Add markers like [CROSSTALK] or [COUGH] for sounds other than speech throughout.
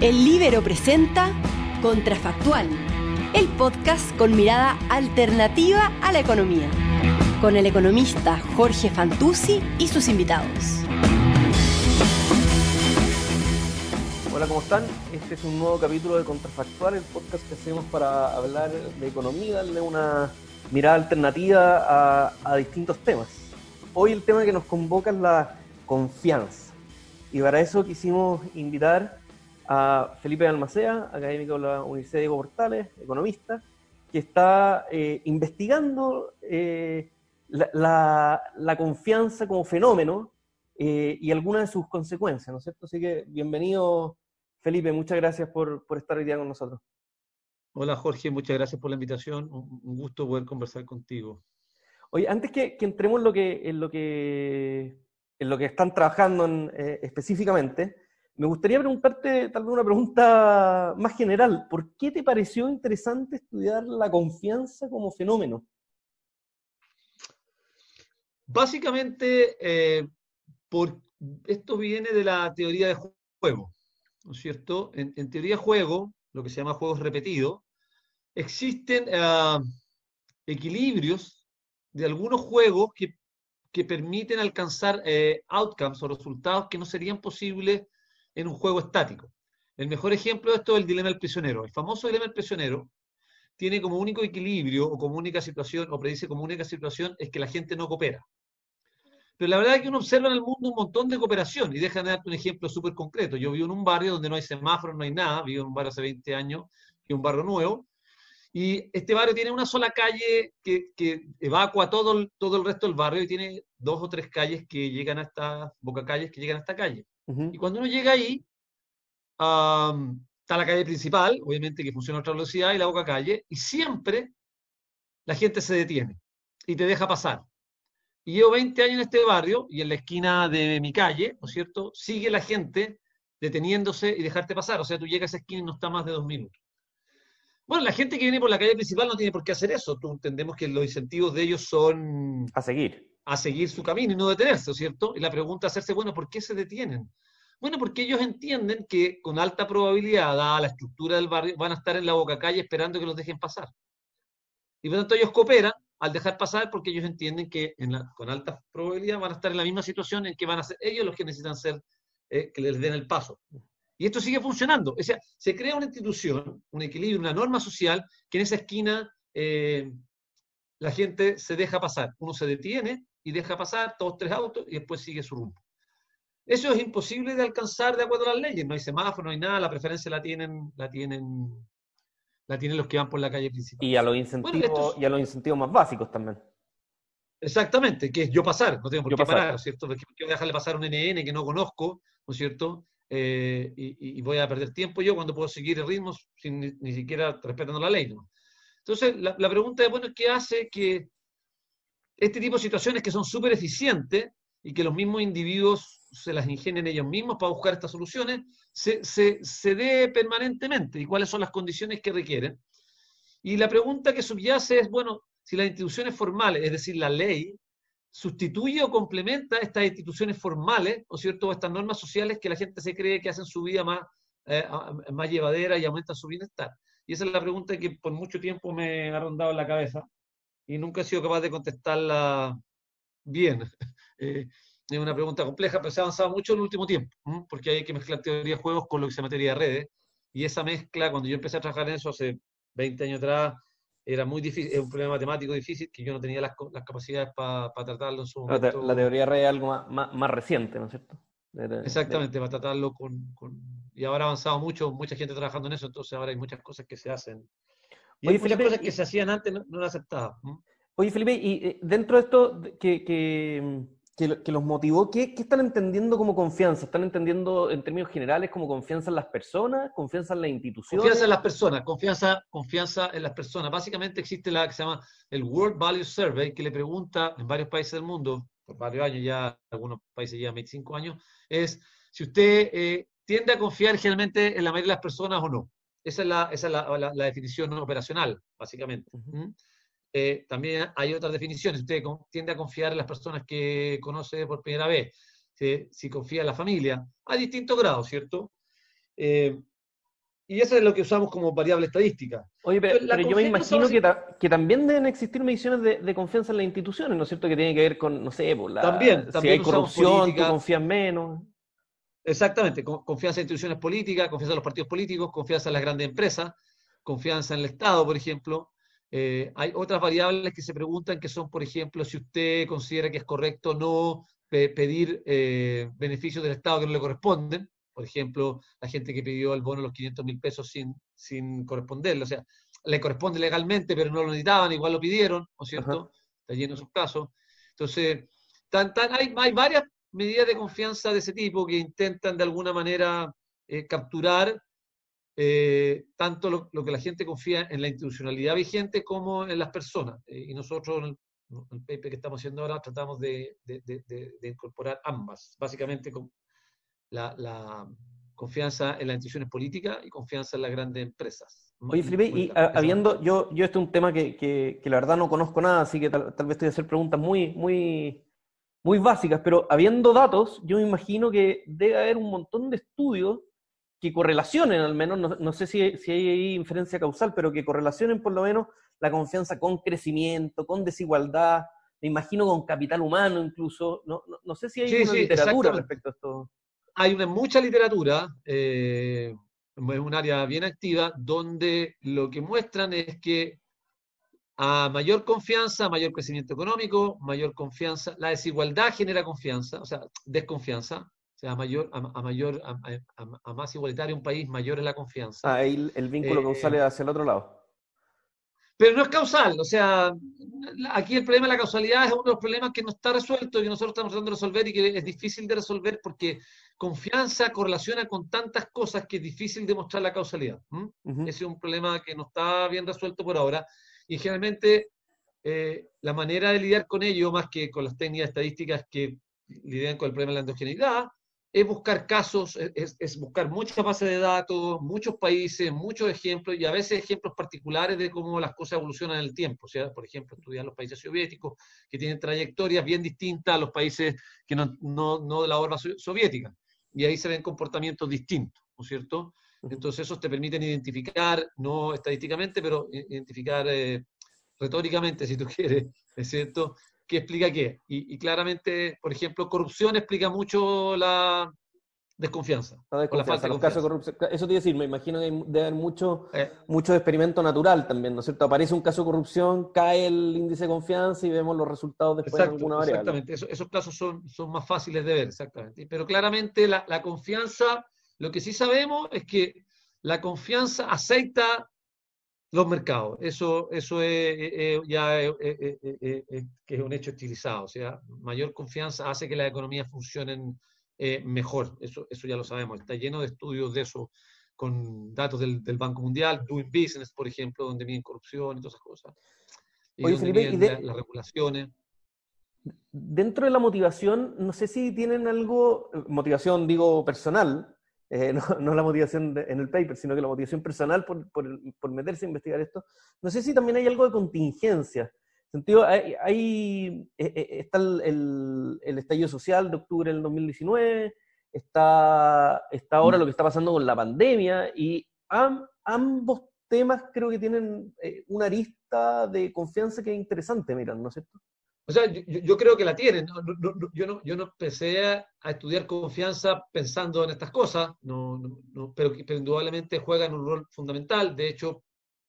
El Libero presenta Contrafactual, el podcast con mirada alternativa a la economía, con el economista Jorge Fantuzzi y sus invitados. Hola, ¿cómo están? Este es un nuevo capítulo de Contrafactual, el podcast que hacemos para hablar de economía, darle una mirada alternativa a, a distintos temas. Hoy el tema que nos convoca es la confianza. Y para eso quisimos invitar a Felipe Almacea, académico de la Universidad Diego Portales, economista, que está eh, investigando eh, la, la, la, confianza como fenómeno eh, y algunas de sus consecuencias, ¿no es cierto? Así que bienvenido, Felipe, muchas gracias por, por estar hoy día con nosotros. Hola Jorge, muchas gracias por la invitación, un gusto poder conversar contigo. Oye, antes que, que entremos en lo que, en lo que, en lo que están trabajando en, específicamente, me gustaría preguntarte tal vez una pregunta más general. ¿Por qué te pareció interesante estudiar la confianza como fenómeno? Básicamente, eh, por, esto viene de la teoría de juego, ¿no es cierto? En, en teoría de juego, lo que se llama juegos repetidos, existen uh, equilibrios de algunos juegos que, que permiten alcanzar eh, outcomes o resultados que no serían posibles en un juego estático. El mejor ejemplo de esto es el dilema del prisionero. El famoso dilema del prisionero tiene como único equilibrio o como única situación, o predice como única situación, es que la gente no coopera. Pero la verdad es que uno observa en el mundo un montón de cooperación, y déjame darte un ejemplo súper concreto. Yo vivo en un barrio donde no hay semáforos, no hay nada, vivo en un barrio hace 20 años, y un barrio nuevo, y este barrio tiene una sola calle que, que evacua todo el, todo el resto del barrio y tiene dos o tres calles que llegan hasta, boca calles que llegan a esta calle. Uh -huh. Y cuando uno llega ahí, um, está la calle principal, obviamente que funciona a otra velocidad, y la boca calle, y siempre la gente se detiene y te deja pasar. Y llevo 20 años en este barrio y en la esquina de mi calle, ¿no es cierto? Sigue la gente deteniéndose y dejarte pasar. O sea, tú llegas a esa esquina y no está más de dos minutos. Bueno, la gente que viene por la calle principal no tiene por qué hacer eso. Tú entendemos que los incentivos de ellos son... A seguir. A seguir su camino y no detenerse, ¿cierto? Y la pregunta es hacerse, bueno, ¿por qué se detienen? Bueno, porque ellos entienden que con alta probabilidad, dada la estructura del barrio, van a estar en la boca calle esperando que los dejen pasar. Y por lo tanto ellos cooperan al dejar pasar porque ellos entienden que con alta probabilidad van a estar en la misma situación en que van a ser ellos los que necesitan ser, eh, que les den el paso. Y esto sigue funcionando. O sea, se crea una institución, un equilibrio, una norma social, que en esa esquina eh, la gente se deja pasar. Uno se detiene y deja pasar todos tres autos y después sigue su rumbo. Eso es imposible de alcanzar de acuerdo a las leyes. No hay semáforo, no hay nada, la preferencia la tienen, la tienen, la tienen los que van por la calle principal. Y a los incentivos, bueno, y a los incentivos más básicos también. Exactamente, que es yo pasar, no tengo por yo qué pasar. parar, ¿cierto? Porque quiero dejarle pasar un NN que no conozco, ¿no es cierto? Eh, y, y, voy a perder tiempo yo cuando puedo seguir el ritmo sin ni, ni siquiera respetando la ley. ¿no? Entonces, la, la, pregunta es, bueno, ¿qué hace que este tipo de situaciones que son súper eficientes y que los mismos individuos se las ingenen ellos mismos para buscar estas soluciones, se, se, se dé permanentemente y cuáles son las condiciones que requieren? Y la pregunta que subyace es, bueno, si las instituciones formales, es decir, la ley, sustituye o complementa estas instituciones formales, ¿no es cierto?, estas normas sociales que la gente se cree que hacen su vida más, eh, más llevadera y aumentan su bienestar. Y esa es la pregunta que por mucho tiempo me ha rondado en la cabeza y nunca he sido capaz de contestarla bien. [LAUGHS] Eh, es una pregunta compleja, pero se ha avanzado mucho en el último tiempo, ¿eh? porque hay que mezclar teoría de juegos con lo que se llama teoría de redes, y esa mezcla, cuando yo empecé a trabajar en eso hace 20 años atrás, era muy difícil, es un problema matemático difícil que yo no tenía las, las capacidades para pa tratarlo en su momento. La, teoría real es algo más, más, más, reciente, ¿no es cierto? De, de, Exactamente, de... para tratarlo con, con, Y ahora ha avanzado mucho, mucha gente trabajando en eso, entonces ahora hay muchas cosas que se hacen. Y Oye, Felipe, cosas que y... se hacían antes no, no las aceptaba. ¿Mm? Oye, Felipe, y eh, dentro de esto que, que, que, que los motivó, ¿qué, ¿qué, están entendiendo como confianza? ¿Están entendiendo en términos generales como confianza en las personas, confianza en las instituciones? Confianza en las personas, confianza, confianza en las personas. Básicamente existe la que se llama el World Value Survey, que le pregunta en varios países del mundo, por varios años ya, algunos países llevan 25 años, es si usted eh, tiende a confiar generalmente en la mayoría de las personas o no. Esa es la, esa es la, la, la definición operacional, básicamente. Uh -huh. Eh, también hay otras definiciones. Usted tiende a confiar en las personas que conoce por primera vez. Si, si confía en la familia, a distintos grados, ¿cierto? Eh, y eso es lo que usamos como variable estadística. Oye, pero, yo me imagino que, también deben existir mediciones de, confianza en las instituciones, ¿no es cierto? Que tienen que ver con, no sé, por pues, la, también, si hay corrupción, tú confías menos. Exactamente, confianza en instituciones políticas, confianza en los partidos políticos, confianza en las grandes empresas, confianza en el Estado, por ejemplo. Eh, hay otras variables que se preguntan que son, por ejemplo, si usted considera que es correcto o no pedir eh, beneficios del Estado que no le corresponden por ejemplo, la gente que pidió el bono los 500 mil pesos sin, sin corresponderle, o sea, le corresponde legalmente, pero no lo necesitaban, igual lo pidieron, ¿no es cierto? Está lleno de sus casos. Entonces, tan, hay, hay, varias medidas de confianza de ese tipo que intentan de alguna manera eh, capturar eh, tanto lo, que la gente confía en la institucionalidad vigente como en las personas. Eh, y nosotros, en el, el, paper que estamos haciendo ahora, tratamos de, de, de incorporar ambas. Básicamente, con, la, confianza en las instituciones políticas y confianza en las grandes empresas. Oye, Felipe, y habiendo, yo, yo este es un tema que, que, la verdad no conozco nada, así que tal, vez estoy a hacer preguntas muy, muy, muy básicas, pero habiendo datos, yo me imagino que debe haber un montón de estudios que correlacionen al menos, no, no sé si, si, hay inferencia causal, pero que correlacionen por lo menos la confianza con crecimiento, con desigualdad, me imagino con capital humano incluso, no, no, sé si hay una literatura respecto a esto. Hay una, mucha literatura, eh, es un área bien activa, donde lo que muestran es que a mayor confianza, mayor crecimiento económico, mayor confianza, la desigualdad genera confianza, o sea, desconfianza, o sea, a mayor, a, mayor, a, más igualitario un país, mayor es la confianza. Ah, ahí el, vínculo causal es hacia el otro lado. Pero no es causal, o sea, aquí el problema de la causalidad es uno de los problemas que no está resuelto y que nosotros estamos tratando de resolver y que es difícil de resolver porque confianza correlaciona con tantas cosas que es difícil demostrar la causalidad. Ese es un problema que no está bien resuelto por ahora y generalmente eh, la manera de lidiar con ello, más que con las técnicas estadísticas que lidian con el problema de la endogeneidad, es buscar casos, es, buscar muchas bases de datos, muchos países, muchos ejemplos y a veces ejemplos particulares de cómo las cosas evolucionan en el tiempo. O sea, por ejemplo, estudiar los países soviéticos que tienen trayectorias bien distintas a los países que no, no, de la horda soviética. Y ahí se ven comportamientos distintos, ¿no es cierto? Entonces, esos te permiten identificar, no estadísticamente, pero identificar eh, retóricamente, si tú [LAUGHS] quieres, ¿es cierto? que explica qué. Y, claramente, por ejemplo, corrupción explica mucho la desconfianza. La la falta de casos de corrupción. Eso te iba a decir, me imagino que debe haber mucho, eh. mucho experimento natural también, ¿no es cierto? Aparece un caso de corrupción, cae el índice de confianza y vemos los resultados después de alguna variable. Exactamente, esos casos son, son más fáciles de ver, exactamente. Pero claramente la, la confianza, lo que sí sabemos es que la confianza aceita los mercados. Eso, eso es, ya es, es un hecho estilizado. O sea, mayor confianza hace que las economías funcionen eh, mejor. Eso, eso ya lo sabemos. Está lleno de estudios de eso, con datos del, del Banco Mundial, Doing Business, por ejemplo, donde miden corrupción y todas esas cosas. Y Oye, Felipe, de, las regulaciones. Dentro de la motivación, no sé si tienen algo, motivación digo personal, eh, [LAUGHS] no, la motivación en el paper, sino que la motivación personal por, por, meterse a investigar esto. No sé si también hay algo de contingencia. sentido, hay, hay eh, eh, está el, el, estallido social de octubre del 2019, está, está ahora lo que está pasando con la pandemia, y ambos temas creo que tienen una arista de confianza que es interesante, miran, ¿no es cierto? O sea, yo, creo que la tienen. yo, no, yo no empecé a, estudiar confianza pensando en estas cosas, no, pero, pero, indudablemente juegan un rol fundamental. De hecho,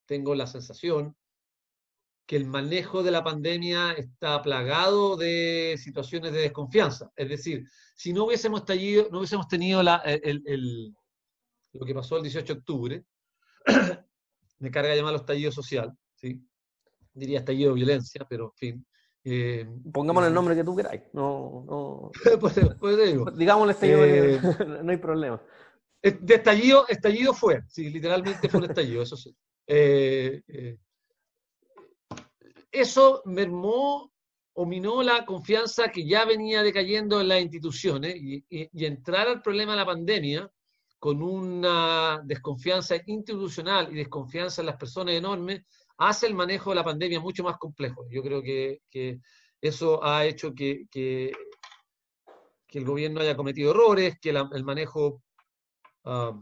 tengo la sensación que el manejo de la pandemia está plagado de situaciones de desconfianza. Es decir, si no hubiésemos, estallido, no hubiésemos tenido la, lo que pasó el 18 de octubre, [CLEARS THROAT] me carga llamarlo estallido social, ¿sí? diría estallido de violencia, pero en fin eh, Pongamos el nombre que tú queráis. No, no. [LAUGHS] pues, pues digo. Digámosle estallido, eh, [LAUGHS] no hay problema. Eh, de estallido, estallido fue, sí, literalmente fue un estallido, eso sí. eso mermó o minó la confianza que ya venía decayendo en las instituciones y, y entrar al problema de la pandemia con una desconfianza institucional y desconfianza en las personas enorme, hace el manejo de la pandemia mucho más complejo. Yo creo que, eso ha hecho que, que, el gobierno haya cometido errores, que el manejo ah,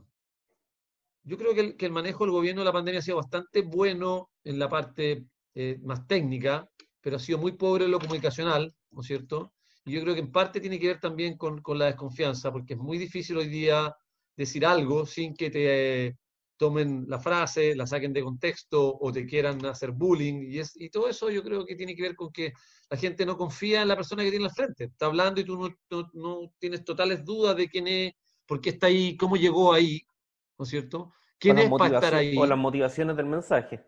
yo creo que el, manejo del gobierno de la pandemia ha sido bastante bueno en la parte eh, más técnica, pero ha sido muy pobre en lo comunicacional, ¿no es cierto? Y yo creo que en parte tiene que ver también con, con la desconfianza, porque es muy difícil hoy día decir algo sin que te tomen la frase, la saquen de contexto o te quieran hacer bullying. Y, es, y todo eso yo creo que tiene que ver con que la gente no confía en la persona que tiene al frente. Está hablando y tú no, no, tienes totales dudas de quién es, por qué está ahí, cómo llegó ahí, ¿no es cierto? ¿Quién es para estar ahí? O las motivaciones del mensaje.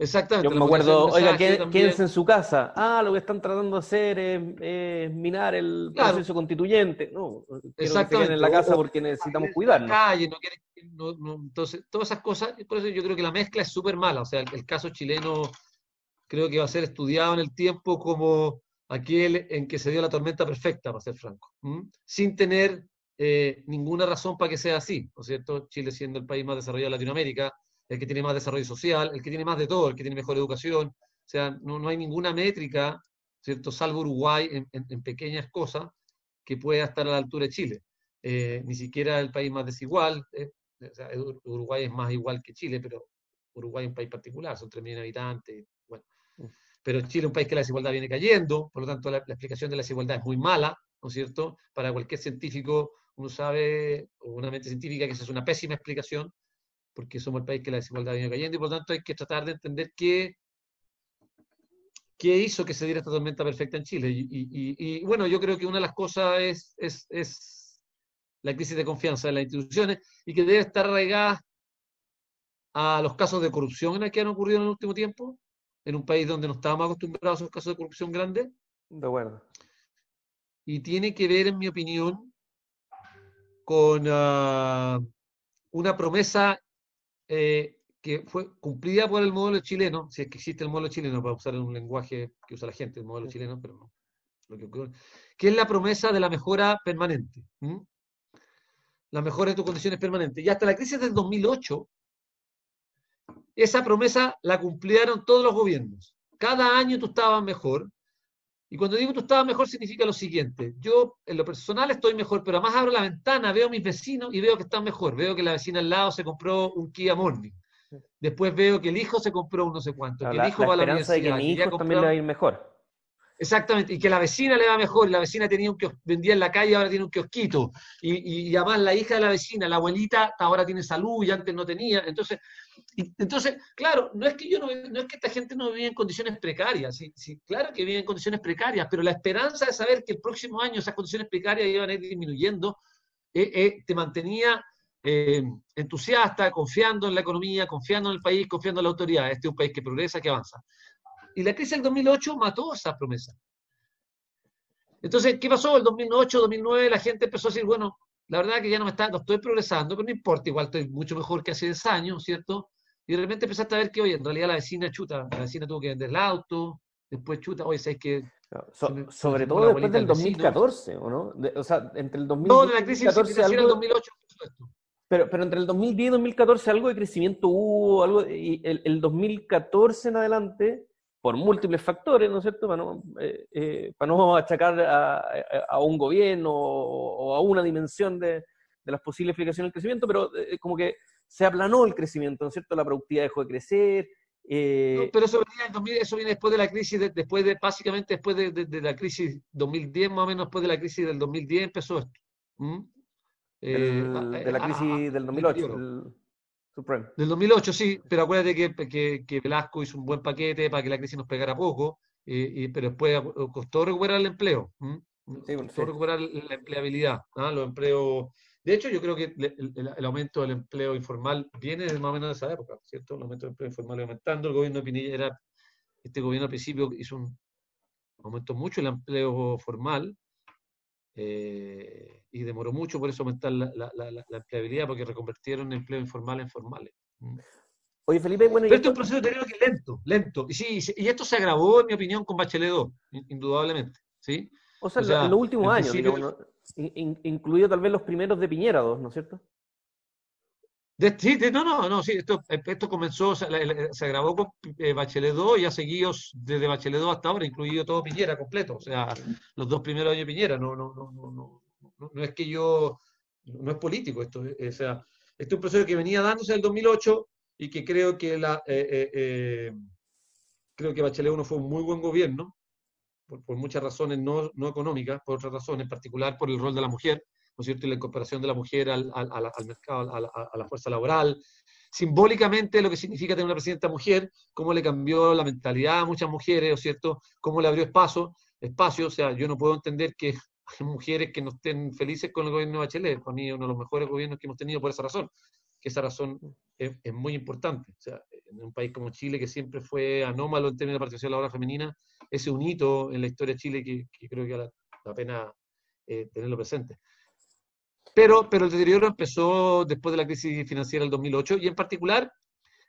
Exactamente. Yo me acuerdo, oiga, quédense en su casa. Ah, lo que están tratando de hacer es, minar el proceso constituyente. No, Exactamente. en la casa porque necesitamos cuidarnos. Calle, no no, entonces, todas esas cosas, por eso yo creo que la mezcla es súper mala. O sea, el, caso chileno creo que va a ser estudiado en el tiempo como aquel en que se dio la tormenta perfecta, para ser franco, sin tener eh, ninguna razón para que sea así, ¿no es cierto? Chile siendo el país más desarrollado de Latinoamérica, el que tiene más desarrollo social, el que tiene más de todo, el que tiene mejor educación. O sea, no, no hay ninguna métrica, ¿cierto? Salvo Uruguay en, pequeñas cosas que pueda estar a la altura de Chile. Eh, ni siquiera el país más desigual. Eh, o sea, Uruguay es más igual que Chile, pero Uruguay es un país particular, son 3 millones de habitantes. Bueno. Pero Chile es un país que la desigualdad viene cayendo, por lo tanto la, la explicación de la desigualdad es muy mala, ¿no es cierto? Para cualquier científico, uno sabe, o una mente científica, que esa es una pésima explicación, porque somos el país que la desigualdad viene cayendo y por lo tanto hay que tratar de entender qué, qué hizo que se diera esta tormenta perfecta en Chile. Y, bueno, yo creo que una de las cosas es, es, es, la crisis de confianza en las instituciones y que debe estar arraigada a los casos de corrupción en que han ocurrido en el último tiempo, en un país donde no estábamos acostumbrados a esos casos de corrupción grandes. De acuerdo. Y tiene que ver, en mi opinión, con ah, una promesa eh, que fue cumplida por el modelo chileno, si es que existe el modelo chileno, para usar un lenguaje que usa la gente, el modelo chileno, pero no. Lo que, que es la promesa de la mejora permanente. La mejora de tus condiciones permanentes. Y hasta la crisis del 2008, esa promesa la cumplieron todos los gobiernos. Cada año tú estabas mejor, y cuando digo tú estabas mejor, significa lo siguiente. Yo, en lo personal, estoy mejor, pero además abro la ventana, veo a mis vecinos y veo que están mejor. Veo que la vecina al lado se compró un Kia Morning. Después veo que el hijo se compró un no sé cuánto. que el hijo va a la universidad. De que mi hijo también le va a ir mejor. Exactamente, y que la vecina le va mejor, y la vecina tenía un que vendía en la calle, ahora tiene un kiosquito, y, y, además la hija de la vecina, la abuelita, ahora tiene salud y antes no tenía, entonces, entonces claro, no es que yo no, no, es que esta gente no vive en condiciones precarias, sí, sí, claro que vive en condiciones precarias, pero la esperanza de saber que el próximo año esas condiciones precarias iban a ir disminuyendo, eh, eh, te mantenía eh, entusiasta, confiando en la economía, confiando en el país, confiando en la autoridad, este es un país que progresa, que avanza. Y la crisis del 2008 mató esa promesa. Entonces, ¿qué pasó? El 2008, 2009, la gente empezó a decir, bueno, la verdad que ya no me está, no estoy progresando, pero no importa, igual estoy mucho mejor que hace 10 años, ¿cierto? Y de repente empezaste a ver que, oye, en realidad la vecina chuta, la vecina tuvo que vender el auto, después chuta, oye, ¿sabes que sobre todo después del 2014, ¿o no? o sea, entre el 2014 no, de la crisis financiera del 2008 esto. Pero, pero entre el 2010 y 2014 algo de crecimiento hubo, algo, y el, el 2014 en adelante por múltiples factores, ¿no es cierto? Para no, eh, eh, para no [LAUGHS] achacar a, un gobierno o, a una dimensión de, las posibles explicaciones del crecimiento, pero eh, como que se aplanó el crecimiento, ¿no es cierto? La productividad dejó de crecer. pero eso, eso, viene después de la crisis, después de, básicamente después de, la crisis 2010, más o menos después de la crisis del 2010 empezó esto. de la crisis del 2008. Del 2008, sí, pero acuérdate que, que, Velasco hizo un buen paquete para que la crisis nos pegara poco, y, pero después costó recuperar el empleo, costó recuperar la empleabilidad, ¿ah? los empleos. De hecho, yo creo que el, aumento del empleo informal viene de más o menos de esa época, ¿cierto? El aumento del empleo informal aumentando, el gobierno de Pinilla era, este gobierno al principio hizo un, aumentó mucho el empleo formal, eh, y demoró mucho por eso aumentar la, la, empleabilidad, porque reconvirtieron empleo informal en formales. Mm. Oye, Felipe, bueno... Pero esto es un proceso de que lento, lento. Y sí, y esto se agravó, en mi opinión, con Bachelet 2, indudablemente. ¿sí? O sea, en los últimos años, incluido tal vez los primeros de Piñera 2, ¿no es cierto? Sí, no, no, no, sí, esto, esto comenzó, se, grabó con eh, Bachelet 2 y ha seguido desde Bachelet 2 hasta ahora, incluido todo Piñera completo, o sea, los dos primeros años de Piñera, no, no, no, no, no, no es que yo, no es político esto, eh, o sea, Este es un proceso que venía dándose en el 2008 y que creo que la, eh, eh, eh, creo que Bachelet 1 fue un muy buen gobierno, por, muchas razones no, no, económicas, por otras razones, en particular por el rol de la mujer, ¿no es cierto? Y la incorporación de la mujer al, mercado, a la, fuerza laboral. Simbólicamente lo que significa tener una presidenta mujer, cómo le cambió la mentalidad a muchas mujeres, ¿no es? Cómo le abrió espacio, espacio, o sea, yo no puedo entender que [LAUGHS] hay mujeres que no estén felices con el gobierno de Bachelet. Para mí uno de los mejores gobiernos que hemos tenido por esa razón, que esa razón es, muy importante. O sea, en un país como Chile, que siempre fue anómalo en términos de participación laboral femenina, ese es un hito en la historia de Chile que, que creo que vale la pena eh, tenerlo presente. Pero, pero el deterioro empezó después de la crisis financiera del 2008 y en particular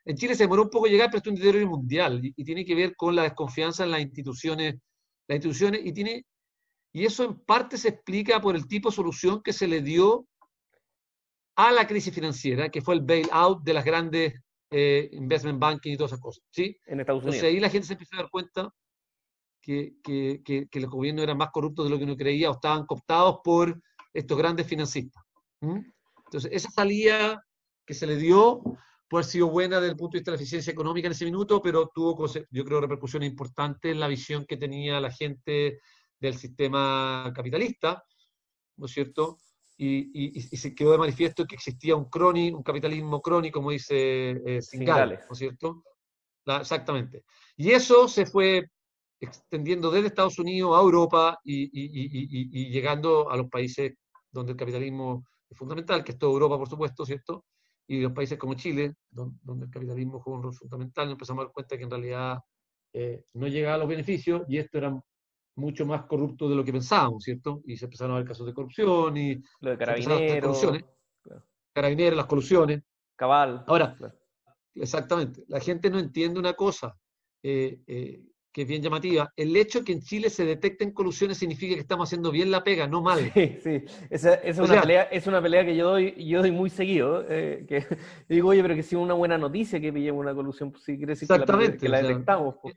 en Chile se demoró un poco llegar, pero es un deterioro mundial y, y, tiene que ver con la desconfianza en las instituciones, las instituciones y tiene y eso en parte se explica por el tipo de solución que se le dio a la crisis financiera, que fue el bailout de las grandes eh, investment banking y todas esas cosas. ¿sí? En Estados Unidos. Entonces ahí la gente se empezó a dar cuenta que, que, que, que, los gobiernos eran más corruptos de lo que uno creía o estaban cooptados por estos grandes financistas. ¿Mm? Entonces, esa salida que se le dio puede haber sido buena desde el punto de vista de la eficiencia económica en ese minuto, pero tuvo, yo creo, repercusiones importantes en la visión que tenía la gente del sistema capitalista, ¿no es cierto? Y, y, y, se quedó de manifiesto que existía un, croni, un capitalismo crónico, como dice eh, Singal, ¿no es cierto? La, exactamente. Y eso se fue extendiendo desde Estados Unidos a Europa y, llegando a los países donde el capitalismo es fundamental, que es toda Europa, por supuesto, ¿cierto? Y los países como Chile, donde, donde el capitalismo juega un rol fundamental, nos empezamos a dar cuenta que en realidad eh, no llegaba a los beneficios y esto era mucho más corrupto de lo que pensábamos, ¿cierto? Y se empezaron a ver casos de corrupción y... Lo de carabineros. Claro. Carabineros, las colusiones. Cabal. Ahora, claro. exactamente, la gente no entiende una cosa eh, eh, que es bien llamativa. El hecho de que en Chile se detecten colusiones significa que estamos haciendo bien la pega, no mal. Sí, sí. Esa, esa es, una sea, pelea, es una pelea que yo doy, yo doy muy seguido. Eh, que [LAUGHS] digo, oye, pero que si una buena noticia que pillemos una colusión, pues sí quiere decir Exactamente, que la, que la detectamos. Pues.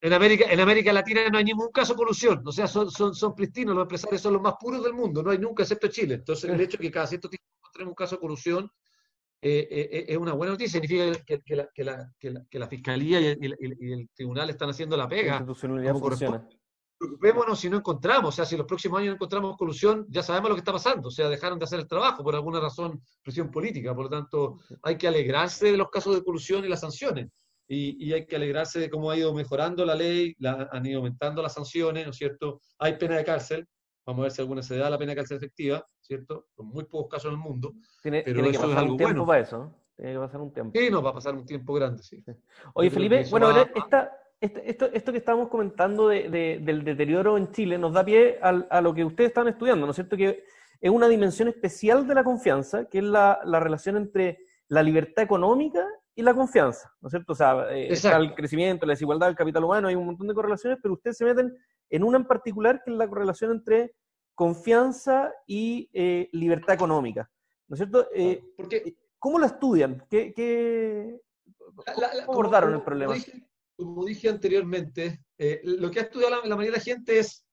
En América, en América Latina no hay ningún caso de colusión, o sea, son, son, son pristinos, los empresarios son los más puros del mundo, no hay nunca, excepto Chile. Entonces, el [LAUGHS] hecho de que cada cierto tiempo encontremos un caso de colusión eh, eh, es una buena noticia, significa que, que, la, que, la, que, la, la, Fiscalía y el, y el, Tribunal están haciendo la pega. Preocupémonos si no encontramos, o sea, si los próximos años no encontramos colusión, ya sabemos lo que está pasando, o sea, dejaron de hacer el trabajo por alguna razón, presión política, por lo tanto, hay que alegrarse de los casos de colusión y las sanciones y, y, hay que alegrarse de cómo ha ido mejorando la ley, la, han ido aumentando las sanciones, ¿no es cierto? Hay pena de cárcel, vamos a ver si alguna se da la pena cárcel efectiva, ¿cierto? Con muy pocos casos en el mundo. Tiene, pero tiene que pasar un tiempo bueno. para eso, tiene que pasar un tiempo. Sí, no, va a pasar un tiempo grande, sí. sí. Oye, Felipe, bueno, va... esta, esto, esto, esto, que estábamos comentando de, de, del deterioro en Chile nos da pie a, a, lo que ustedes están estudiando, ¿no es cierto? Que es una dimensión especial de la confianza, que es la, la relación entre la libertad económica y la confianza, ¿no es cierto? O sea, eh, está el crecimiento, la desigualdad, el capital humano, hay un montón de correlaciones, pero ustedes se meten en una en particular que es la correlación entre confianza y eh, libertad económica, ¿no es cierto? Eh, Porque, ¿Cómo la estudian? ¿Qué, qué, la, la, ¿Cómo abordaron el problema? Como dije, como dije anteriormente, eh, lo que ha estudiado la, la, mayoría de la gente es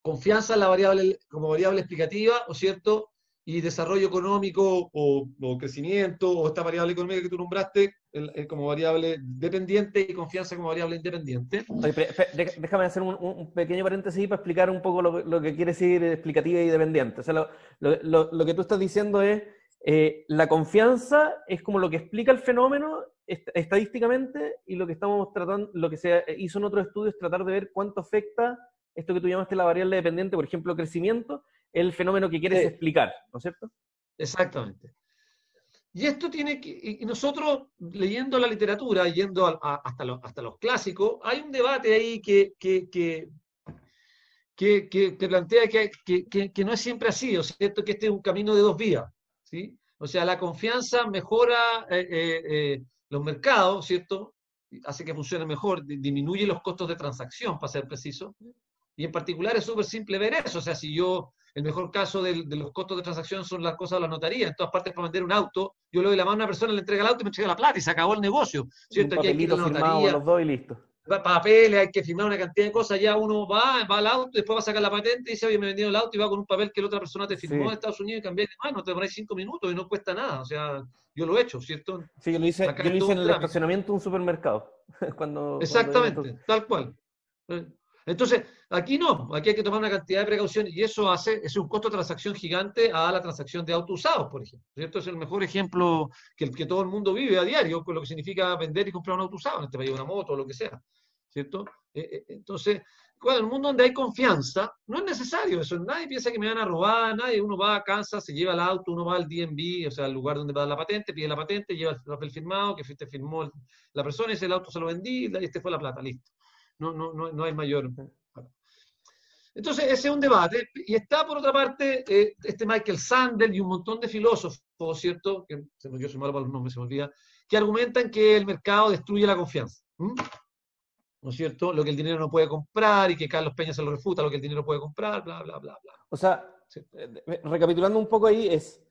confianza en la variable, como variable explicativa, ¿o cierto? y desarrollo económico o, o, crecimiento o esta variable económica que tú nombraste el, el, como variable dependiente y confianza como variable independiente. Oye, déjame hacer un, un, pequeño paréntesis para explicar un poco lo, lo, que quiere decir explicativa y dependiente. O sea, lo, lo, lo que tú estás diciendo es eh, la confianza es como lo que explica el fenómeno est estadísticamente y lo que estamos tratando, lo que se hizo en otros estudios es tratar de ver cuánto afecta esto que tú llamaste la variable dependiente, por ejemplo, crecimiento, el fenómeno que quieres sí. explicar, ¿no es cierto? Exactamente. Y esto tiene que, nosotros leyendo la literatura, yendo hasta, hasta, los clásicos, hay un debate ahí que, que, que, que, que te plantea que, que, no es siempre así, ¿o cierto? Que este es un camino de dos vías, ¿sí? O sea, la confianza mejora eh, eh, eh, los mercados, ¿cierto? Hace que funcione mejor, disminuye los costos de transacción, para ser preciso. Y en particular es súper simple ver eso. O sea, si yo el mejor caso de, de, los costos de transacción son las cosas de la notaría. En todas partes para vender un auto, yo le doy la mano a una persona, le entrega el auto y me entrega la plata y se acabó el negocio. ¿cierto? Un Aquí hay que ir a la notaría. Los dos y listo. papeles, hay que firmar una cantidad de cosas, ya uno va, va al auto, después va a sacar la patente y dice, oye, me vendido el auto y va con un papel que la otra persona te firmó en Estados Unidos y cambié de mano, te demoráis cinco minutos y no cuesta nada, o sea, yo lo he hecho, ¿cierto? Sí, yo lo hice, yo lo hice en el estacionamiento de un supermercado. [LAUGHS] cuando, Exactamente, tal cual. Entonces, aquí no, aquí hay que tomar una cantidad de precauciones y eso hace, es un costo de transacción gigante a la transacción de autos usados, por ejemplo. ¿cierto? Es el mejor ejemplo que, todo el mundo vive a diario, con lo que significa vender y comprar un auto usado, en este país una moto o lo que sea. ¿Cierto? Eh, eh, entonces, cuando en el mundo donde hay confianza, no es necesario eso. Nadie piensa que me van a robar, nadie. Uno va a casa, se lleva el auto, uno va al DMV, o sea, al lugar donde va a dar la patente, pide la patente, lleva el papel firmado, que te firmó la persona, y ese el auto se lo vendí, y este fue la plata, listo no, no, no, no hay mayor. Entonces, ese es un debate. Y está, por otra parte, eh, este Michael Sandel y un montón de filósofos, ¿cierto? Que se me, yo soy malo para los nombres, se me olvida, que argumentan que el mercado destruye la confianza. ¿No es cierto? Lo que el dinero no puede comprar y que Carlos Peña se lo refuta, lo que el dinero puede comprar, bla, bla, bla, bla. O sea, eh, recapitulando un poco ahí, es,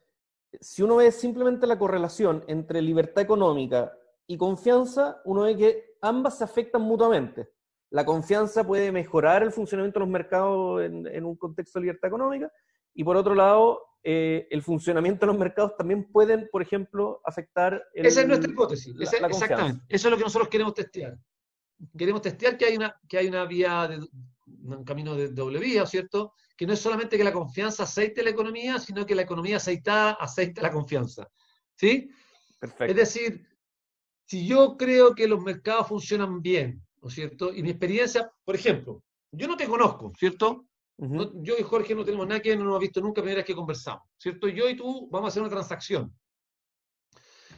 si uno ve simplemente la correlación entre libertad económica y confianza, uno ve que ambas se afectan mutuamente la confianza puede mejorar el funcionamiento de los mercados en, un contexto de libertad económica, y por otro lado, eh, el funcionamiento de los mercados también pueden, por ejemplo, afectar... Esa es nuestra hipótesis, exactamente. Eso es lo que nosotros queremos testear. Queremos testear que hay una, que hay una vía, de, un camino de doble vía, ¿cierto? Que no es solamente que la confianza aceite la economía, sino que la economía aceitada aceite la confianza. ¿Sí? Perfecto. Es decir, si yo creo que los mercados funcionan bien, ¿no es cierto? Y mi experiencia, por ejemplo, yo no te conozco, ¿cierto? yo y Jorge no tenemos nada que no nos hemos visto nunca, primera vez que conversamos, ¿cierto? Yo y tú vamos a hacer una transacción.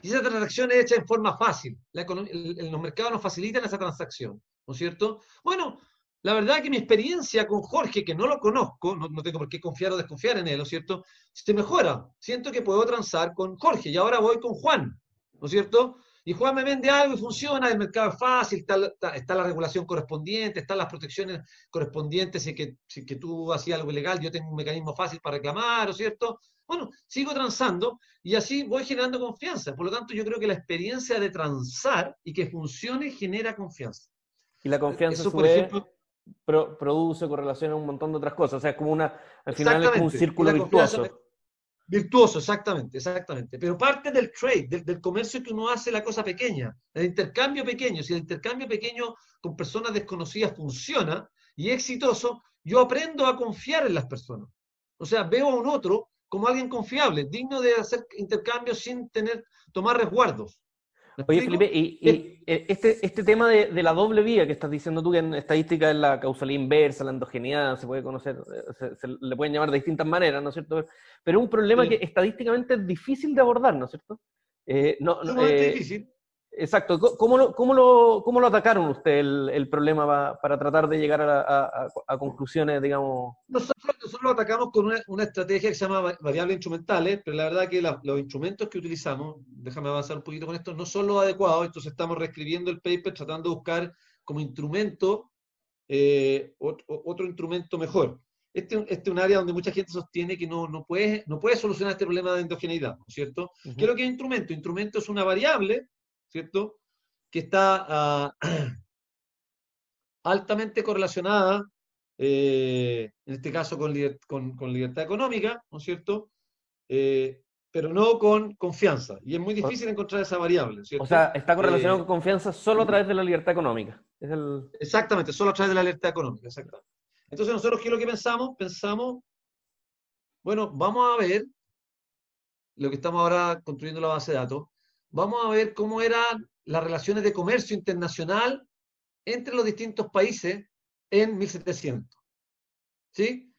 Y esa transacción es hecha en forma fácil. los mercados nos facilitan esa transacción, ¿no es cierto? Bueno, la verdad que mi experiencia con Jorge, que no lo conozco, no, no, tengo por qué confiar o desconfiar en él, ¿no es cierto? Se mejora. Siento que puedo transar con Jorge y ahora voy con Juan, ¿no es cierto? Y Juan me vende algo y funciona, el mercado es fácil, está, la regulación correspondiente, están las protecciones correspondientes, si que, si que tú hacías algo ilegal, yo tengo un mecanismo fácil para reclamar, ¿o cierto? Bueno, sigo transando y así voy generando confianza. Por lo tanto, yo creo que la experiencia de transar y que funcione genera confianza. Y la confianza, Eso, por ejemplo, produce correlación a un montón de otras cosas. O sea, es como una, al final es como un círculo virtuoso. Virtuoso, exactamente, exactamente. Pero parte del trade, del, comercio que uno hace la cosa pequeña, el intercambio pequeño. Si el intercambio pequeño con personas desconocidas funciona y es exitoso, yo aprendo a confiar en las personas. O sea, veo a un otro como alguien confiable, digno de hacer intercambios sin tener, tomar resguardos. Oye, Felipe, y, eh, este, este tema de, la doble vía que estás diciendo tú, que en estadística es la causalidad inversa, la endogeneidad, se puede conocer, eh, se, le pueden llamar de distintas maneras, ¿no es cierto? Pero es un problema que estadísticamente es difícil de abordar, ¿no es cierto? Eh, no, no, es difícil. Exacto. ¿Cómo lo, cómo lo, cómo lo atacaron usted el, problema para, tratar de llegar a, conclusiones, digamos? Nosotros, lo atacamos con una, estrategia que se llama variables instrumentales, pero la verdad que los instrumentos que utilizamos, déjame avanzar un poquito con esto, no son los adecuados, entonces estamos reescribiendo el paper tratando de buscar como instrumento eh, otro, instrumento mejor. Este, este, es un área donde mucha gente sostiene que no, no, puede, no puede solucionar este problema de endogeneidad, ¿no es cierto? ¿Qué es lo que es instrumento? Instrumento es una variable ¿cierto? Que está ah, [CLEARS THROAT] altamente correlacionada, eh, en este caso con, con, libertad económica, ¿no es cierto? Eh, pero no con confianza. Y es muy difícil encontrar esa variable. ¿cierto? O sea, está correlacionado eh, con confianza solo a través de la libertad económica. Exactamente, solo a través de la libertad económica, exactamente. Entonces, nosotros, ¿qué es lo que pensamos? Pensamos, bueno, vamos a ver lo que estamos ahora construyendo la base de datos vamos a ver cómo eran las relaciones de comercio internacional entre los distintos países en 1700. ¿Sí?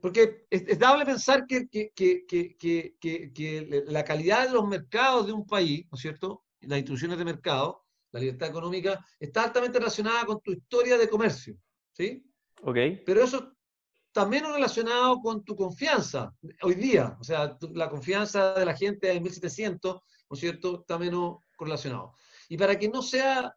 Porque es, dable pensar que, que, la calidad de los mercados de un país, ¿no es cierto? Las instituciones de mercado, la libertad económica, está altamente relacionada con tu historia de comercio. ¿Sí? Ok. Pero eso también relacionado con tu confianza hoy día. O sea, la confianza de la gente en 1700 ¿no es cierto?, está menos correlacionado. Y para que no sea,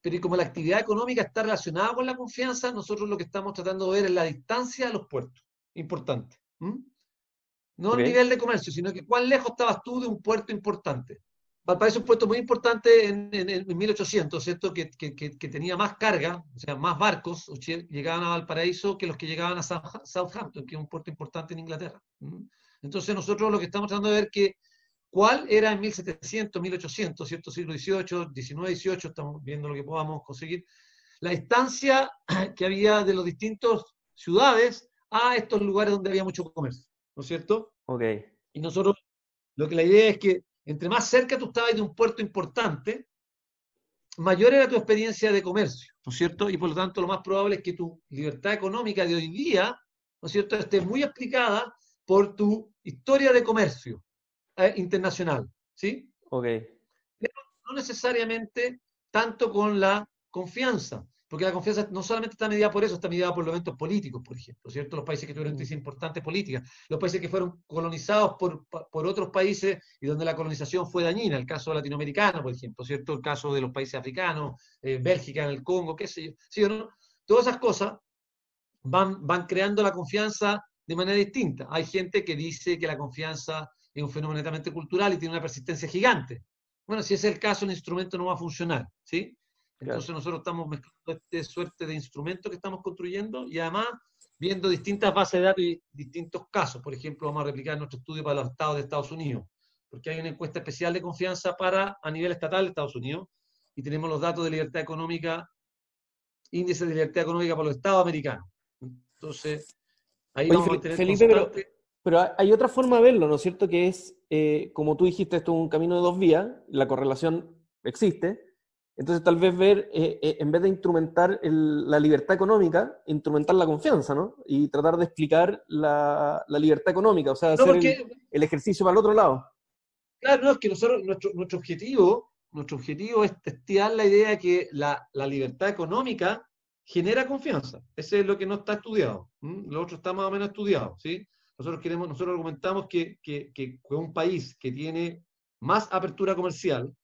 pero como la actividad económica está relacionada con la confianza, nosotros lo que estamos tratando de ver es la distancia de los puertos. Importante. No el nivel de comercio, sino que cuán lejos estabas tú de un puerto importante. Valparaíso es un puerto muy importante en, en, 1800, ¿cierto? Que, que, que, tenía más carga, o sea, más barcos llegaban a Valparaíso que los que llegaban a Southampton, que es un puerto importante en Inglaterra. Entonces nosotros lo que estamos tratando de ver que cuál era en 1700, 1800, ¿cierto? Siglo XVIII, XIX, XVIII, estamos viendo lo que podamos conseguir, la distancia [CLEARS THROAT] que había de los distintos ciudades a estos lugares donde había mucho comercio, ¿no es cierto? Ok. Y nosotros, lo que la idea es que entre más cerca tú estabas de un puerto importante, mayor era tu experiencia de comercio, ¿no es cierto? Y por lo tanto lo más probable es que tu libertad económica de hoy día, ¿no es cierto?, esté muy explicada por tu historia de comercio eh, internacional, ¿sí? Ok. Pero no necesariamente tanto con la confianza. Porque la confianza no solamente está medida por eso, está medida por los eventos políticos, por ejemplo, ¿cierto? Los países que tuvieron crisis importantes políticas, los países que fueron colonizados por, por, otros países y donde la colonización fue dañina, el caso latinoamericano, por ejemplo, ¿cierto? El caso de los países africanos, eh, Bélgica en el Congo, qué sé yo, ¿sí o no? Todas esas cosas van, van creando la confianza de manera distinta. Hay gente que dice que la confianza es un fenómeno netamente cultural y tiene una persistencia gigante. Bueno, si es el caso, el instrumento no va a funcionar, ¿sí? Entonces nosotros estamos mezclando esta suerte de instrumentos que estamos construyendo y además viendo distintas bases de datos y distintos casos. Por ejemplo, vamos a replicar nuestro estudio para los estados de Estados Unidos, porque hay una encuesta especial de confianza para a nivel estatal de Estados Unidos y tenemos los datos de libertad económica, índice de libertad económica para los estados americanos. Entonces, ahí vamos a tener Felipe, pero, pero, hay otra forma de verlo, ¿no es cierto? Que es, eh, como tú dijiste, esto es un camino de dos vías, la correlación existe, entonces, tal vez ver, eh, eh, en vez de instrumentar la libertad económica, instrumentar la confianza, ¿no? Y tratar de explicar la, libertad económica, o sea, hacer el, ejercicio para el otro lado. Claro, no, es que nosotros, nuestro, nuestro objetivo, nuestro objetivo es testear la idea de que la, libertad económica genera confianza. Ese es lo que no está estudiado. Lo otro está más o menos estudiado, ¿sí? Nosotros queremos, nosotros argumentamos que, que, que un país que tiene más apertura comercial,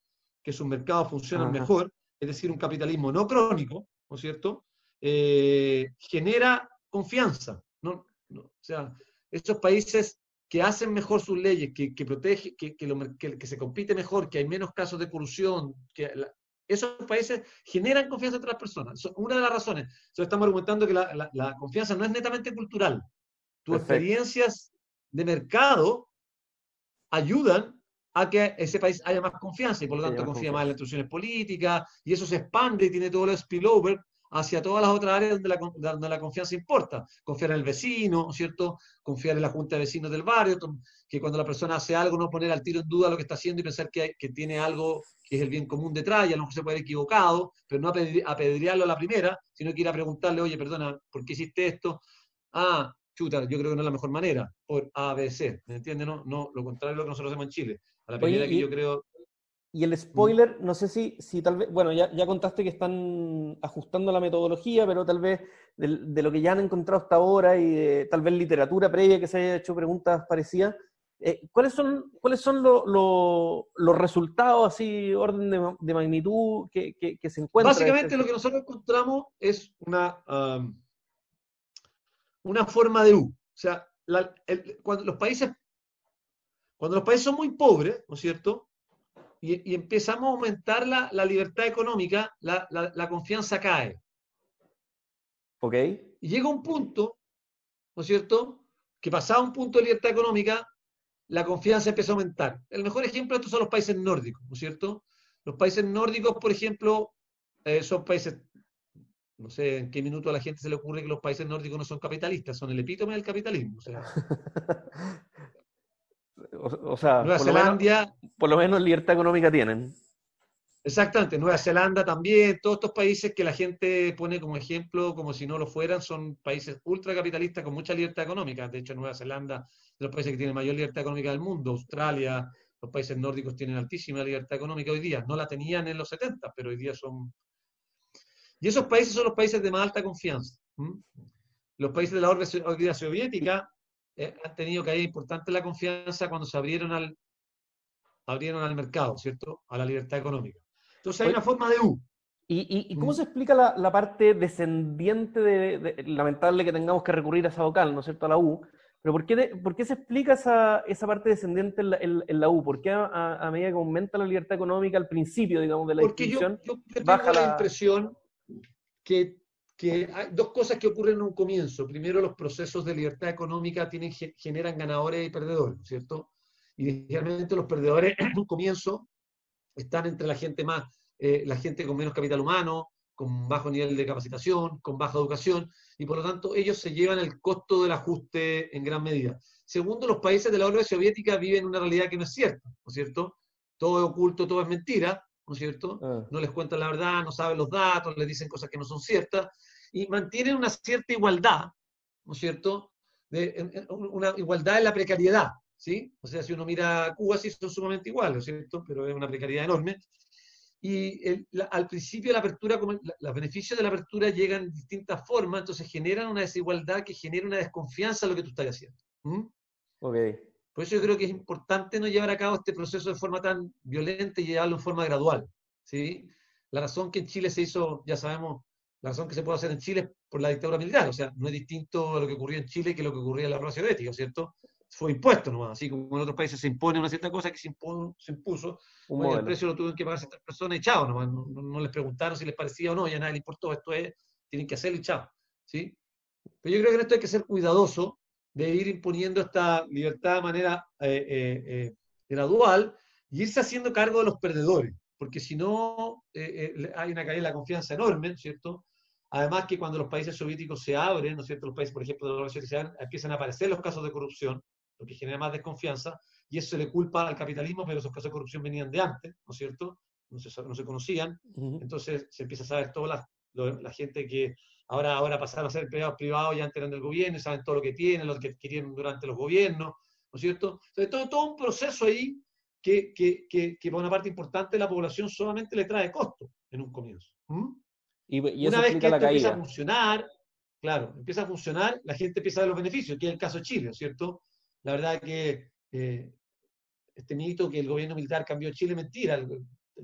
que sus mercados funcionan mejor, es decir, un capitalismo no crónico, ¿no es cierto? Eh, genera confianza. ¿no? o sea, estos países que hacen mejor sus leyes, que, que protege, que, que, se compite mejor, que hay menos casos de corrupción, que esos países generan confianza entre las personas. una de las razones. estamos argumentando que la, confianza no es netamente cultural. Tus experiencias de mercado ayudan a que ese país haya más confianza y por lo tanto confía más en las instituciones políticas y eso se expande y tiene todo el spillover hacia todas las otras áreas donde la, donde la confianza importa. Confiar en el vecino, ¿cierto? Confiar en la junta de vecinos del barrio, que cuando la persona hace algo no poner al tiro en duda lo que está haciendo y pensar que, que tiene algo que es el bien común detrás y a lo mejor se puede haber equivocado, pero no apedrearlo a la primera, sino que ir a preguntarle, oye, perdona, ¿por qué hiciste esto? Ah, chuta, yo creo que no es la mejor manera, por A, B, C, ¿me entiendes? No, no, lo contrario de lo que nosotros hacemos en Chile. A la primera que yo creo... Y el spoiler, no sé si, si tal vez, bueno, ya, ya contaste que están ajustando la metodología, pero tal vez de, lo que ya han encontrado hasta ahora y tal vez literatura previa que se haya hecho preguntas parecidas, eh, ¿cuáles son, cuáles son los resultados, así, orden de, magnitud que, que, se encuentran? Básicamente lo que nosotros encontramos es una, una forma de U. O sea, cuando los países cuando los países son muy pobres, ¿no es cierto? Y, empezamos a aumentar la, libertad económica, la, confianza cae. Ok. Y llega un punto, ¿no es cierto? Que pasado un punto de libertad económica, la confianza empieza a aumentar. El mejor ejemplo de esto son los países nórdicos, ¿no es cierto? Los países nórdicos, por ejemplo, eh, son países, no sé en qué minuto a la gente se le ocurre que los países nórdicos no son capitalistas, son el epítome del capitalismo. O sea, [LAUGHS] O, sea, Nueva por. Lo por lo menos libertad económica tienen. Exactamente, Nueva Zelanda también, todos estos países que la gente pone como ejemplo, como si no lo fueran, son países ultracapitalistas con mucha libertad económica. De hecho, Nueva Zelanda es de los países que tienen mayor libertad económica del mundo. Australia, los países nórdicos tienen altísima libertad económica hoy día. No la tenían en los 70, pero hoy día son... Y esos países son los países de más alta confianza. Los países de la órbita soviética eh, han tenido que ir importante la confianza cuando se abrieron al, abrieron al mercado, ¿cierto? A la libertad económica. Entonces hay una forma de U. ¿Y, cómo mm. se explica la, parte descendiente de, lamentable que tengamos que recurrir a esa vocal, ¿no es cierto? A la U, Pero ¿por qué, por qué se explica esa, esa parte descendiente en la, en, la U? ¿Por qué a, medida que aumenta la libertad económica al principio, digamos, de la Porque yo, yo, tengo baja la, impresión que, que, hay dos cosas que ocurren en un comienzo. Primero, los procesos de libertad económica tienen, generan ganadores y perdedores, ¿cierto? Y generalmente los perdedores en un comienzo están entre la gente más, eh, la gente con menos capital humano, con bajo nivel de capacitación, con baja educación, y por lo tanto ellos se llevan el costo del ajuste en gran medida. Segundo, los países de la Unión Soviética viven una realidad que no es cierta, ¿no es cierto? Todo es oculto, todo es mentira, ¿no es cierto? Ah. No les cuentan la verdad, no saben los datos, les dicen cosas que no son ciertas, y mantienen una cierta igualdad, ¿no es cierto? De, una igualdad en la precariedad, ¿sí? O sea, si uno mira Cuba, sí son sumamente iguales, ¿no es cierto? Pero es una precariedad enorme. Y al principio la apertura, los beneficios de la apertura llegan de distintas formas, entonces generan una desigualdad que genera una desconfianza en lo que tú estás haciendo. Okay. Por eso yo creo que es importante no llevar a cabo este proceso de forma tan violenta y llevarlo en forma gradual. ¿sí? La razón que en Chile se hizo, ya sabemos, la razón que se puede hacer en Chile es por la dictadura militar, o sea, no es distinto a lo que ocurrió en Chile que lo que ocurría en la Rusia Soviética, ¿cierto? fue impuesto nomás, así como en otros países se impone una cierta cosa que se, se impuso, el precio lo tuvieron que pagar ciertas personas y chao, nomás, no, les preguntaron si les parecía o no, ya nadie le importó, esto es, tienen que hacerlo y chao, ¿sí? Pero yo creo que en esto hay que ser cuidadoso de ir imponiendo esta libertad de manera eh, eh, eh, gradual y irse haciendo cargo de los perdedores, porque si no hay una caída de la confianza enorme, ¿cierto? Además que cuando los países soviéticos se abren, ¿no es cierto? Los países, por ejemplo, de la Unión Soviética, empiezan a aparecer los casos de corrupción, lo que genera más desconfianza, y eso se le culpa al capitalismo, pero esos casos de corrupción venían de antes, ¿no es cierto? No se, no se conocían, entonces se empieza a saber toda la, gente que ahora, ahora pasaron a ser empleados privados ya antes eran del gobierno, saben todo lo que tienen, lo que adquirieron durante los gobiernos, ¿no es cierto? Entonces, todo, todo un proceso ahí que, que, que, que, para una parte importante de la población solamente le trae costo en un comienzo. Y, una vez que esto empieza a funcionar, claro, empieza a funcionar, la gente empieza a ver los beneficios, que es el caso de Chile, ¿cierto? La verdad es que eh, este mito que el gobierno militar cambió Chile, mentira.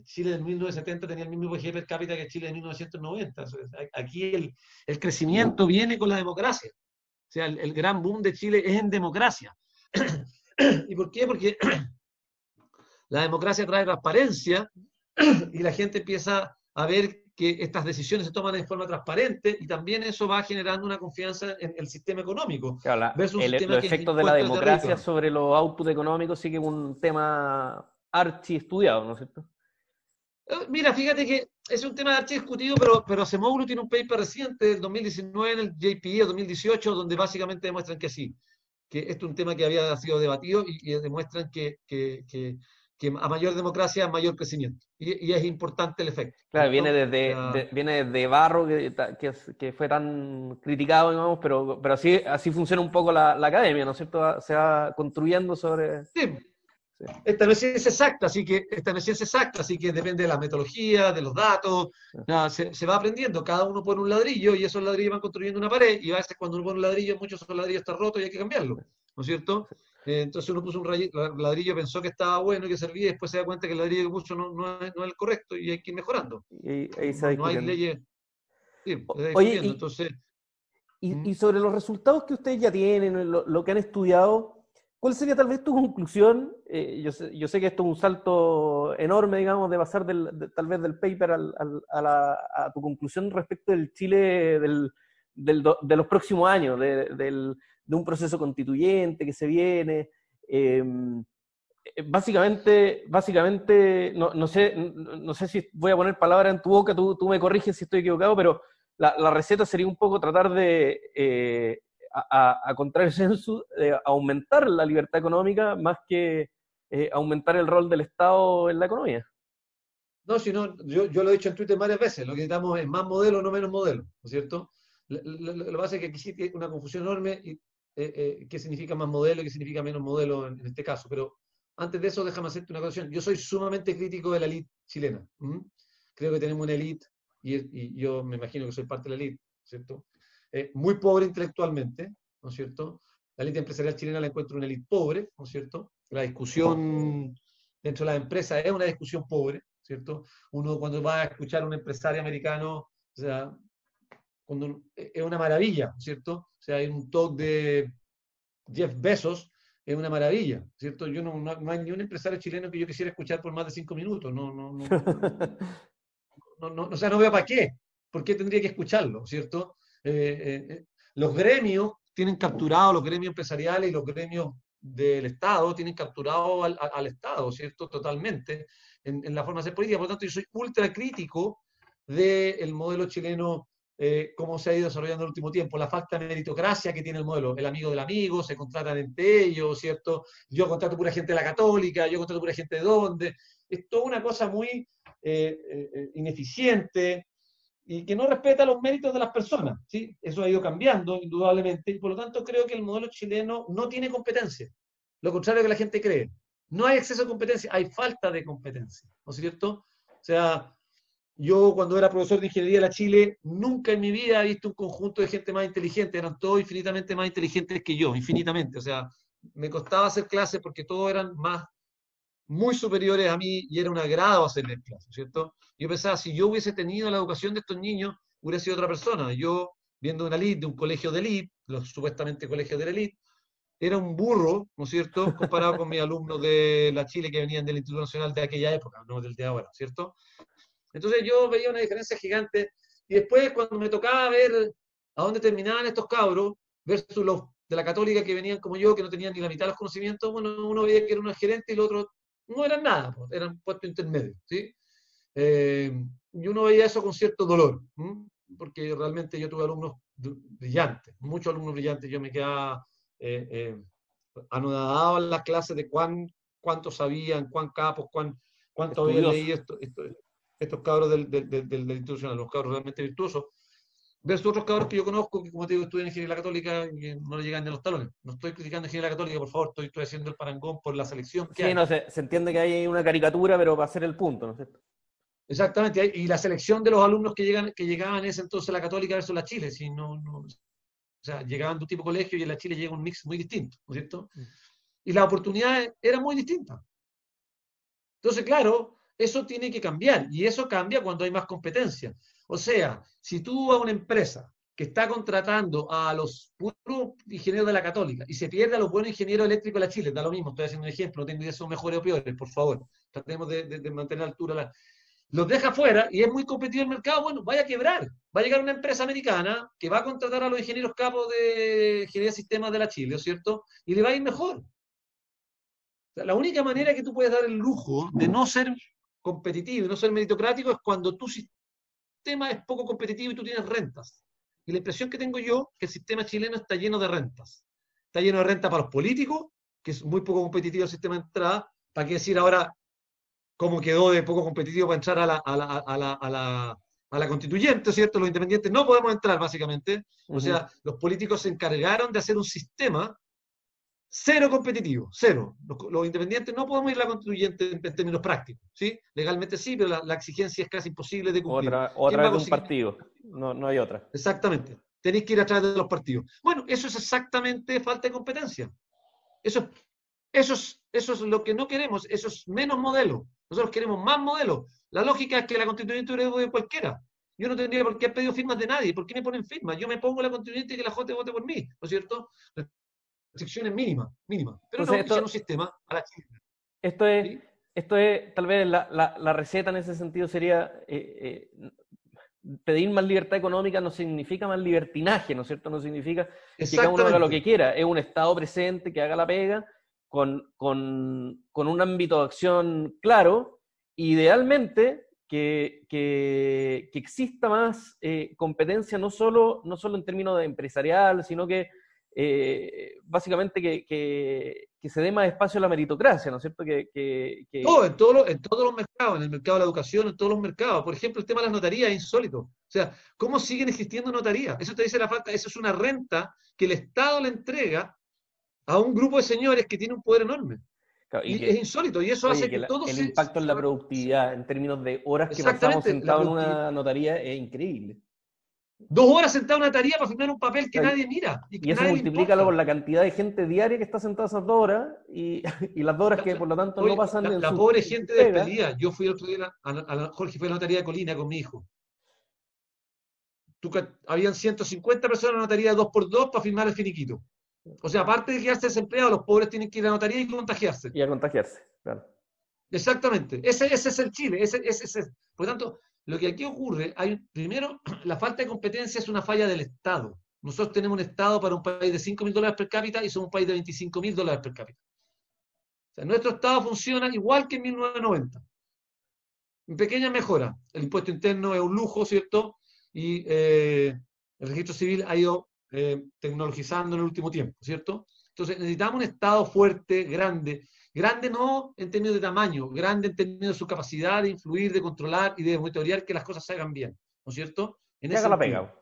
Chile del 1970 tenía el mismo PIB per cápita que Chile de 1990. Aquí el, el, crecimiento viene con la democracia. O sea, el, gran boom de Chile es en democracia. [CLEARS THROAT] ¿Y por qué? Porque [CLEARS THROAT] la democracia trae transparencia [CLEARS THROAT] y la gente empieza a ver que estas decisiones se toman de forma transparente y también eso va generando una confianza en el sistema económico. Claro, los efectos de la democracia sobre los outputs económicos sí que es un tema archi estudiado, ¿no es cierto? Eh, mira, fíjate que es un tema archi discutido, pero, pero Semoglu tiene un paper reciente del 2019 en el JPE o 2018 donde básicamente demuestran que sí, que esto es un tema que había sido debatido y, demuestran que, que, que que a mayor democracia, mayor crecimiento. Y, es importante el efecto. Claro, viene desde, viene de Barro, que, que, fue tan criticado, digamos, pero, pero así, así funciona un poco la, academia, ¿no es cierto? Se va construyendo sobre... Sí. Esta no es ciencia exacta, así que esta no es ciencia exacta, así que depende de la metodología, de los datos, se, se, va aprendiendo, cada uno pone un ladrillo y esos ladrillos van construyendo una pared y a veces cuando uno pone un ladrillo, muchos de esos ladrillos están rotos y hay que cambiarlo, ¿no es cierto? Eh, entonces uno puso un ladrillo, pensó que estaba bueno y que servía, y después se da cuenta que el ladrillo que puso no, no, es, el correcto y hay que ir mejorando. Y, ahí no, hay leyes. Sí, Oye, y, entonces, ¿Mm? y, sobre los resultados que ustedes ya tienen, lo, que han estudiado, ¿cuál sería tal vez tu conclusión? Eh, yo, sé, que esto es un salto enorme, digamos, de pasar del, tal vez del paper a, la, a, tu conclusión respecto del Chile de los próximos años, de un proceso constituyente que se viene. Em, eh, básicamente, básicamente no, sé, no, sé si voy a poner palabras en tu boca, tú, me corriges si estoy equivocado, pero la, la receta sería un poco tratar de, eh, a, a, contrario censo, de aumentar la libertad económica más que eh, aumentar el rol del Estado en la economía. No, si no, yo, yo lo he dicho en Twitter varias veces, lo que necesitamos es más modelo, no menos modelo, ¿no cierto? Lo, que pasa es que aquí sí tiene una confusión enorme y eh, eh, qué significa más modelo y qué significa menos modelo en, este caso. Pero antes de eso, déjame hacerte una cuestión. Yo soy sumamente crítico de la elite chilena. Creo que tenemos una elite, y, yo me imagino que soy parte de la elite, ¿cierto? Eh, muy pobre intelectualmente, ¿no es cierto? La elite empresarial chilena la encuentro una elite pobre, ¿no es cierto? La discusión dentro de la empresa es una discusión pobre, ¿cierto? Uno cuando va a escuchar a un empresario americano, o sea, cuando, es una maravilla, ¿cierto? O sea, hay un talk de, Jeff Bezos, es una maravilla, ¿cierto? Yo no, no, hay ni un empresario chileno que yo quisiera escuchar por más de cinco minutos, no, no, no, no, no, o sea, no veo para qué, por qué tendría que escucharlo, ¿cierto? Eh, eh, eh, los gremios tienen capturado, los gremios empresariales y los gremios del Estado tienen capturado al, al Estado, ¿cierto? Totalmente, en, en, la forma de hacer política. Por lo tanto, yo soy ultra crítico del modelo chileno eh, cómo se ha ido desarrollando en el último tiempo, la falta de meritocracia que tiene el modelo, el amigo del amigo, se contratan entre ellos, ¿cierto? Yo contrato pura gente de la católica, yo contrato pura gente de dónde. Es toda una cosa muy eh, eh, ineficiente y que no respeta los méritos de las personas, ¿sí? Eso ha ido cambiando, indudablemente, y por lo tanto creo que el modelo chileno no tiene competencia, lo contrario que la gente cree. No hay exceso de competencia, hay falta de competencia, ¿no es cierto? O sea, yo cuando era profesor de ingeniería de la Chile, nunca en mi vida he visto un conjunto de gente más inteligente, eran todos infinitamente más inteligentes que yo, infinitamente. O sea, me costaba hacer clases porque todos eran más, muy superiores a mí y era un agrado hacerles clases, ¿cierto? Yo pensaba, si yo hubiese tenido la educación de estos niños, hubiera sido otra persona. Yo, viendo una elite, de un colegio de elite, los supuestamente colegios de la elite, era un burro, ¿no es cierto?, [LAUGHS] comparado con mis alumnos de la Chile que venían del Instituto Nacional de aquella época, no del de ahora, ¿cierto? Entonces yo veía una diferencia gigante y después cuando me tocaba ver a dónde terminaban estos cabros versus los de la católica que venían como yo, que no tenían ni la mitad de los conocimientos, bueno, uno veía que era un gerente y el otro no eran nada, pues, eran puestos intermedios, ¿sí? Eh, y uno veía eso con cierto dolor, porque realmente yo tuve alumnos brillantes, muchos alumnos brillantes, yo me quedaba eh, eh, anodado en las clases de cuán, cuánto sabían, cuán capos, cuán, cuánto había leído esto, esto, estos cabros del, del, del, del, institucional, los cabros realmente virtuosos, versus otros cabros que yo conozco que, como te digo, estudian ingeniería católica y no le llegan ni a los talones. No estoy criticando ingeniería católica, por favor, estoy, estoy haciendo el parangón por la selección que sí, hay. no, se, se, entiende que hay una caricatura, pero va a ser el punto, ¿no es cierto? Exactamente, y la selección de los alumnos que, llegan, que llegaban ese entonces a la católica versus la Chile, si no, no, o sea, llegaban de un tipo de colegio y en la Chile llega un mix muy distinto, ¿no es cierto? Mm. Y las oportunidades eran muy distintas. Entonces, claro, eso tiene que cambiar y eso cambia cuando hay más competencia. O sea, si tú a una empresa que está contratando a los puros ingenieros de la Católica y se pierde a los buenos ingenieros eléctricos de la Chile, da lo mismo, estoy haciendo un ejemplo, no tengo idea si son mejores o peores, por favor, tratemos de, mantener altura. La... Los deja fuera y es muy competitivo el mercado, bueno, vaya a quebrar. Va a llegar una empresa americana que va a contratar a los ingenieros capos de ingeniería de sistemas de la Chile, ¿cierto? Y le va a ir mejor. La única manera que tú puedes dar el lujo de no ser competitivo y no ser meritocrático es cuando tu sistema es poco competitivo y tú tienes rentas. Y la impresión que tengo yo es que el sistema chileno está lleno de rentas. Está lleno de renta para los políticos, que es muy poco competitivo el sistema de entrada. ¿Para qué decir ahora cómo quedó de poco competitivo para entrar a la, a la, a la, a la, a la constituyente, ¿cierto? Los independientes no podemos entrar, básicamente. O sea, los políticos se encargaron de hacer un sistema cero competitivo, cero. Los, los, independientes no podemos ir a la constituyente en, en términos prácticos, ¿sí? Legalmente sí, pero la, la, exigencia es casi imposible de cumplir. Otra, otra de un partido, no, no hay otra. Exactamente. Tenéis que ir a través de los partidos. Bueno, eso es exactamente falta de competencia. Eso, eso, es, eso es lo que no queremos, eso es menos modelo. Nosotros queremos más modelo. La lógica es que la constituyente hubiera de cualquiera. Yo no tendría por qué haber pedido firmas de nadie. ¿Por qué me ponen firmas? Yo me pongo la constituyente y que la J vote por mí, ¿no es cierto? Restricciones mínimas, mínimas. Pero Entonces, no, esto, un sistema a la Chile. Esto es, ¿sí? esto es tal vez la, la, la, receta en ese sentido sería eh, eh, pedir más libertad económica no significa más libertinaje, ¿no es cierto? No significa que cada uno haga lo que quiera. Es un Estado presente que haga la pega con, con, con un ámbito de acción claro, idealmente que, que, que exista más eh, competencia no solo, no solo en términos de empresarial, sino que eh, básicamente que, que, que, se dé más espacio a la meritocracia, ¿no es cierto? Que, en, todo lo, en todos los mercados, en el mercado de la educación, en todos los mercados. Por ejemplo, el tema de las notarías es insólito. O sea, ¿cómo siguen existiendo notarías? Eso te dice la falta, eso es una renta que el Estado le entrega a un grupo de señores que tiene un poder enorme. Claro, y, y es insólito, y eso oye, hace que, la, todo el se, impacto en la productividad, en términos de horas que pasamos sentados en una notaría, es increíble. Dos horas sentado en una tarea para firmar un papel que nadie mira. Y, que y eso multiplícalo por la cantidad de gente diaria que está sentada esas dos horas y, [LAUGHS] y las dos horas que por lo tanto Oye, no pasan La, en la su pobre gente despedida. Yo fui el otro día a, a, a, Jorge, fue a la notaría de Colina con mi hijo. Tú, habían 150 personas en la notaría de 2x2 para firmar el finiquito. O sea, aparte de quedarse desempleados, los pobres tienen que ir a la notaría y contagiarse. Y a contagiarse, claro. Exactamente. Ese, ese es el Chile. Ese, ese, ese. Por lo tanto, lo que aquí ocurre, hay, primero, [CLEARS THROAT] la falta de competencia es una falla del Estado. Nosotros tenemos un Estado para un país de 5 mil dólares per cápita y somos un país de 25 mil dólares per cápita. O sea, nuestro Estado funciona igual que en 1990. En pequeña mejora. El impuesto interno es un lujo, ¿cierto? Y eh, el registro civil ha ido eh, tecnologizando en el último tiempo, ¿cierto? Entonces necesitamos un Estado fuerte, grande. Grande no en términos de tamaño, grande en términos de su capacidad de influir, de controlar y de monitorear que las cosas se hagan bien, ¿no es cierto? En que haga la pega.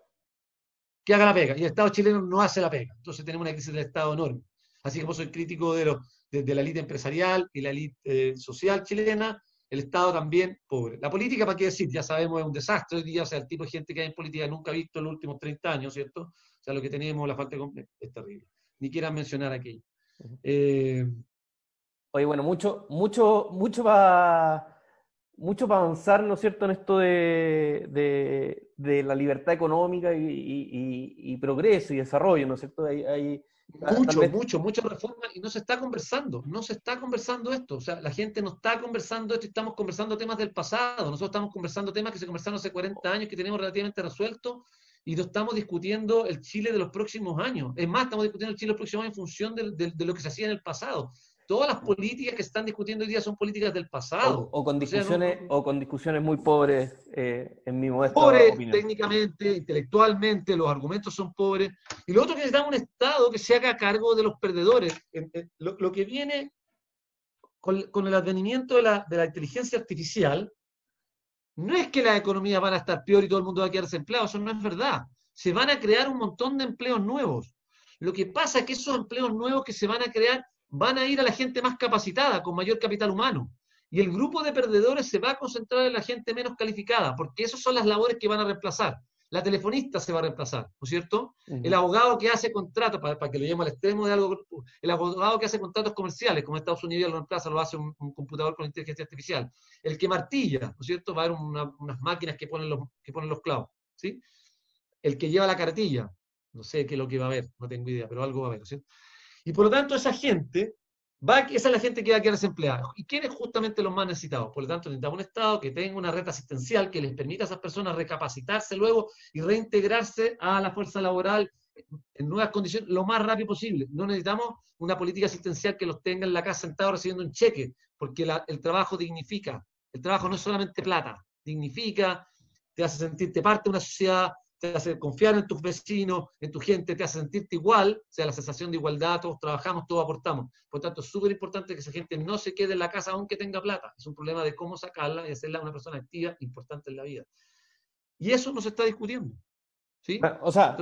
Que haga la pega. Y el Estado chileno no hace la pega. Entonces tenemos una crisis del Estado enorme. Así que yo soy crítico de, de, la élite empresarial y la élite eh, social chilena, el Estado también pobre. La política, ¿para qué decir? Ya sabemos, es un desastre hoy día, o sea, el tipo de gente que hay en política nunca ha visto en los últimos 30 años, ¿cierto? O sea, lo que tenemos, la falta de... es terrible. Ni quieran mencionar aquello. Eh, Oye, bueno, mucho, mucho, mucho para mucho para avanzar, ¿no es cierto?, en esto de, la libertad económica y, progreso y desarrollo, ¿no es cierto? Hay, mucho, mucho, mucha reforma y no se está conversando, no se está conversando esto, o sea, la gente no está conversando esto estamos conversando temas del pasado, nosotros estamos conversando temas que se conversaron hace 40 años, que tenemos relativamente resueltos y no estamos discutiendo el Chile de los próximos años. Es más, estamos discutiendo el Chile de los próximos años en función de, lo que se hacía en el pasado. Todas las políticas que están discutiendo hoy día son políticas del pasado. O, con, discusiones, o, con discusiones muy pobres, eh, en mi modesta pobres técnicamente, intelectualmente, los argumentos son pobres. Y lo otro que necesitamos un Estado que se haga cargo de los perdedores. Lo, que viene con, el advenimiento de la, de la inteligencia artificial, no es que las economías van a estar peor y todo el mundo va a quedar desempleado, eso no es verdad. Se van a crear un montón de empleos nuevos. Lo que pasa es que esos empleos nuevos que se van a crear van a ir a la gente más capacitada, con mayor capital humano. Y el grupo de perdedores se va a concentrar en la gente menos calificada, porque esas son las labores que van a reemplazar. La telefonista se va a reemplazar, ¿no es cierto? El abogado que hace contratos, para, que lo llevemos al extremo de algo, el abogado que hace contratos comerciales, como Estados Unidos lo reemplaza, lo hace un, computador con inteligencia artificial. El que martilla, ¿no es cierto? Va a haber unas máquinas que ponen, los, que ponen los clavos, ¿sí? El que lleva la cartilla, no sé qué es lo que va a haber, no tengo idea, pero algo va a haber, ¿no es cierto? Y por lo tanto, esa gente, va, esa es la gente que va a quedar desempleada. ¿Y quiénes justamente los más necesitados? Por lo tanto, necesitamos un Estado que tenga una red asistencial que les permita a esas personas recapacitarse luego y reintegrarse a la fuerza laboral en nuevas condiciones lo más rápido posible. No necesitamos una política asistencial que los tenga en la casa sentados recibiendo un cheque, porque el trabajo dignifica. El trabajo no es solamente plata, dignifica, te hace sentirte parte de una sociedad, te hace confiar en tus vecinos, en tu gente, te hace sentirte igual, o sea, la sensación de igualdad, todos trabajamos, todos aportamos. Por lo tanto, es súper importante que esa gente no se quede en la casa aunque tenga plata. Es un problema de cómo sacarla y hacerla una persona activa, importante en la vida. Y eso no se está discutiendo. ¿sí? Ah, o sea,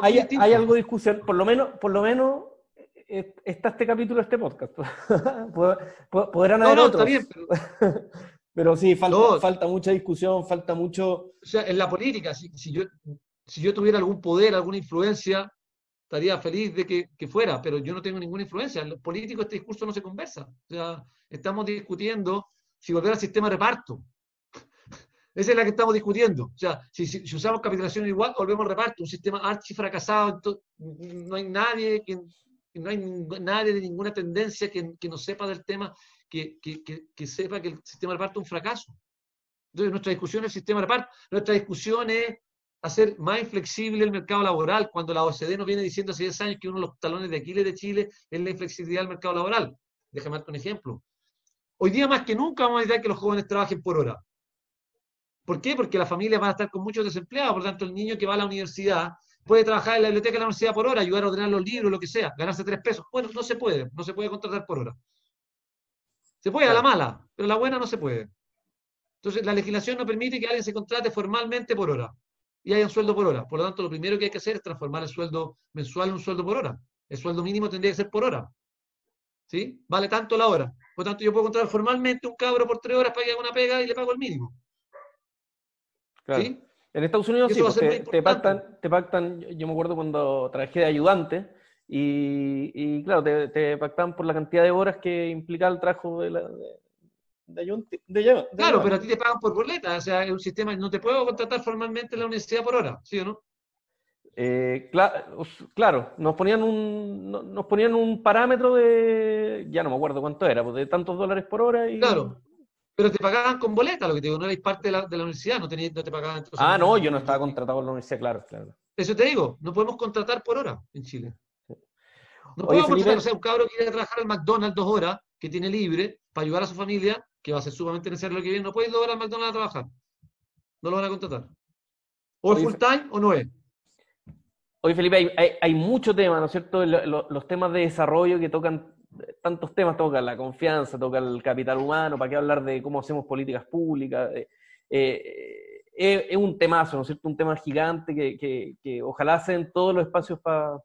hay, algo de discusión, por lo menos, por lo menos eh, está este capítulo, este podcast. [LAUGHS] Podrán haber no, no, Está bien, pero... [LAUGHS] Pero sí, falta, falta mucha discusión, falta mucho... O sea, en la política, si, yo, si yo tuviera algún poder, alguna influencia, estaría feliz de que, fuera, pero yo no tengo ninguna influencia. En los políticos este discurso no se conversa. O sea, estamos discutiendo si volver al sistema de reparto. [LAUGHS] Esa es la que estamos discutiendo. O sea, si, usamos capitulación igual, volvemos al reparto, un sistema archi fracasado, no hay nadie que, no hay nadie de ninguna tendencia que, que no sepa del tema que, sepa que el sistema de reparto es un fracaso. Entonces, nuestra discusión es el sistema de reparto. Nuestra discusión es hacer más inflexible el mercado laboral, cuando la OCDE nos viene diciendo hace 10 años que uno de los talones de Aquiles de Chile es la inflexibilidad del mercado laboral. Déjame darte un ejemplo. Hoy día más que nunca vamos a necesitar que los jóvenes trabajen por hora. ¿Por qué? Porque las familias van a estar con muchos desempleados, por lo tanto el niño que va a la universidad puede trabajar en la biblioteca de la universidad por hora, ayudar a ordenar los libros, lo que sea, ganarse tres pesos. Bueno, no se puede, no se puede contratar por hora. Se puede a la mala, pero la buena no se puede. Entonces, la legislación no permite que alguien se contrate formalmente por hora y haya un sueldo por hora. Por lo tanto, lo primero que hay que hacer es transformar el sueldo mensual en un sueldo por hora. El sueldo mínimo tendría que ser por hora. ¿Sí? Vale tanto la hora. Por lo tanto, yo puedo contratar formalmente un cabro por tres horas para que haga una pega y le pago el mínimo. ¿Sí? En Estados Unidos sí, pues, te, te, pactan, te pactan, yo me acuerdo cuando trabajé de ayudante, y, claro, te, te, pactaban por la cantidad de horas que implicaba el trabajo de, la, de, Claro, pero a ti te pagan por boleta, o sea, es un sistema, no te puedo contratar formalmente en la universidad por hora, ¿sí o no? Eh, claro, nos ponían un nos ponían un parámetro de, ya no me acuerdo cuánto era, pues de tantos dólares por hora y... Claro, pero te pagaban con boleta, lo que te digo, no erais parte de la, de la universidad, no, no te pagaban... ah, no, yo no estaba contratado por la universidad, claro, claro. Eso te digo, no podemos contratar por hora en Chile. No podemos contratar, o sea, un cabro que quiere trabajar al McDonald's dos horas, que tiene libre, para ayudar a su familia, que va a ser sumamente necesario lo que viene, no puede ir dos horas al McDonald's a trabajar. No lo van a contratar. O es full time o no es. Oye, Felipe, hay, muchos temas, ¿no es cierto? Los, temas de desarrollo que tocan, tantos temas, tocan la confianza, tocan el capital humano, ¿para qué hablar de cómo hacemos políticas públicas? Eh, eh, es un temazo, ¿no es cierto? Un tema gigante que, ojalá sean todos los espacios para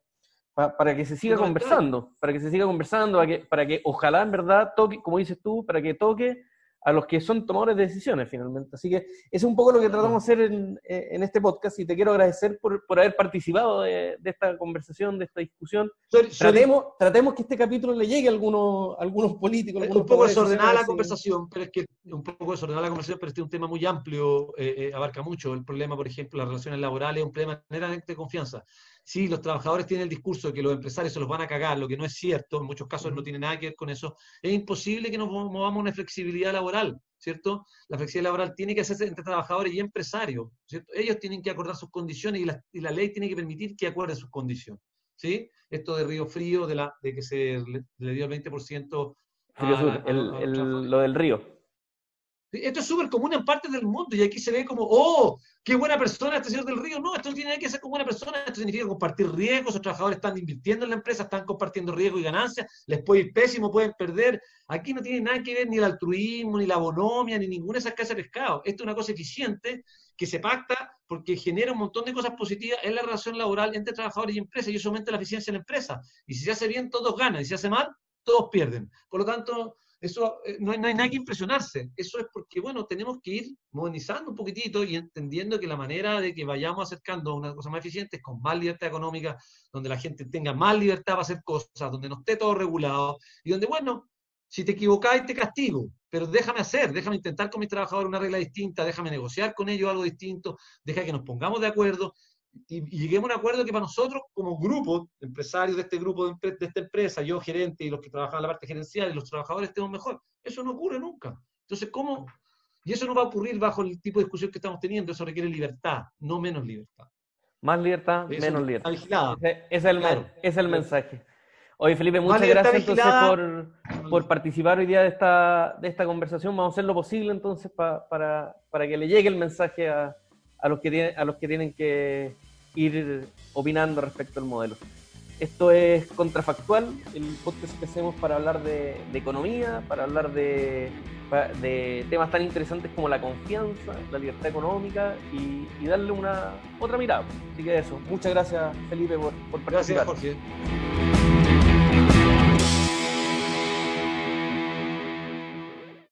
que se siga conversando, para que se siga conversando, para que, para que ojalá en verdad toque, como dices tú, para que toque a los que son tomadores de decisiones finalmente. Así que es un poco lo que tratamos de hacer en, este podcast y te quiero agradecer por, haber participado de, esta conversación, de esta discusión. tratemos, tratemos que este capítulo le llegue a algunos, algunos políticos. un poco desordenada la conversación, pero es que un poco desordenada la conversación, pero este es un tema muy amplio, eh, eh, abarca mucho. El problema, por ejemplo, las relaciones laborales es un problema de confianza sí, los trabajadores tienen el discurso de que los empresarios se los van a cagar, lo que no es cierto, en muchos casos no tiene nada que ver con eso, es imposible que nos movamos una flexibilidad laboral, ¿cierto? La flexibilidad laboral tiene que hacerse entre trabajadores y empresarios, ¿cierto? Ellos tienen que acordar sus condiciones y la, y la ley tiene que permitir que acuerden sus condiciones, ¿sí? Esto de Río Frío, de, la, de que se le, dio el 20% lo del río. Esto es súper común en partes del mundo y aquí se ve como, oh, qué buena persona este señor del río. No, esto no tiene nada que ser como buena persona, esto significa compartir riesgos, los trabajadores están invirtiendo en la empresa, están compartiendo riesgo y ganancias, les puede ir pésimo, pueden perder. Aquí no tiene nada que ver ni el altruismo, ni la bonomia, ni ninguna de esas casas de pescado. Esto es una cosa eficiente que se pacta porque genera un montón de cosas positivas en la relación laboral entre trabajadores y empresas y eso aumenta la eficiencia en la empresa. Y si se hace bien, todos ganan, y si se hace mal, todos pierden. Por lo tanto, eso eh, no hay, nada que impresionarse. Eso es porque, bueno, tenemos que ir modernizando un poquitito y entendiendo que la manera de que vayamos acercando a una cosa más eficiente es con más libertad económica, donde la gente tenga más libertad para hacer cosas, donde no esté todo regulado y donde, bueno, si te equivocáis te castigo, pero déjame hacer, déjame intentar con mis trabajadores una regla distinta, déjame negociar con ellos algo distinto, deja que nos pongamos de acuerdo y, lleguemos a un acuerdo que para nosotros, como grupo, empresarios de este grupo de, esta empresa, yo gerente y los que trabajan en la parte gerencial y los trabajadores estemos mejor. Eso no ocurre nunca. Entonces, ¿cómo? Y eso no va a ocurrir bajo el tipo de discusión que estamos teniendo. Eso requiere libertad, no menos libertad. Más libertad, menos libertad. Ese, es el, es el mensaje. Oye, Felipe, muchas gracias entonces por, por, participar hoy día de esta, de esta conversación. Vamos a hacer lo posible entonces para, para que le llegue el mensaje a, a los que, tienen, a los que tienen que ir opinando respecto al modelo. Esto es Contrafactual, el podcast que hacemos para hablar de, economía, para hablar de, de, temas tan interesantes como la confianza, la libertad económica y, darle una otra mirada. Así que eso, muchas gracias Felipe por, por participar. Gracias Jorge.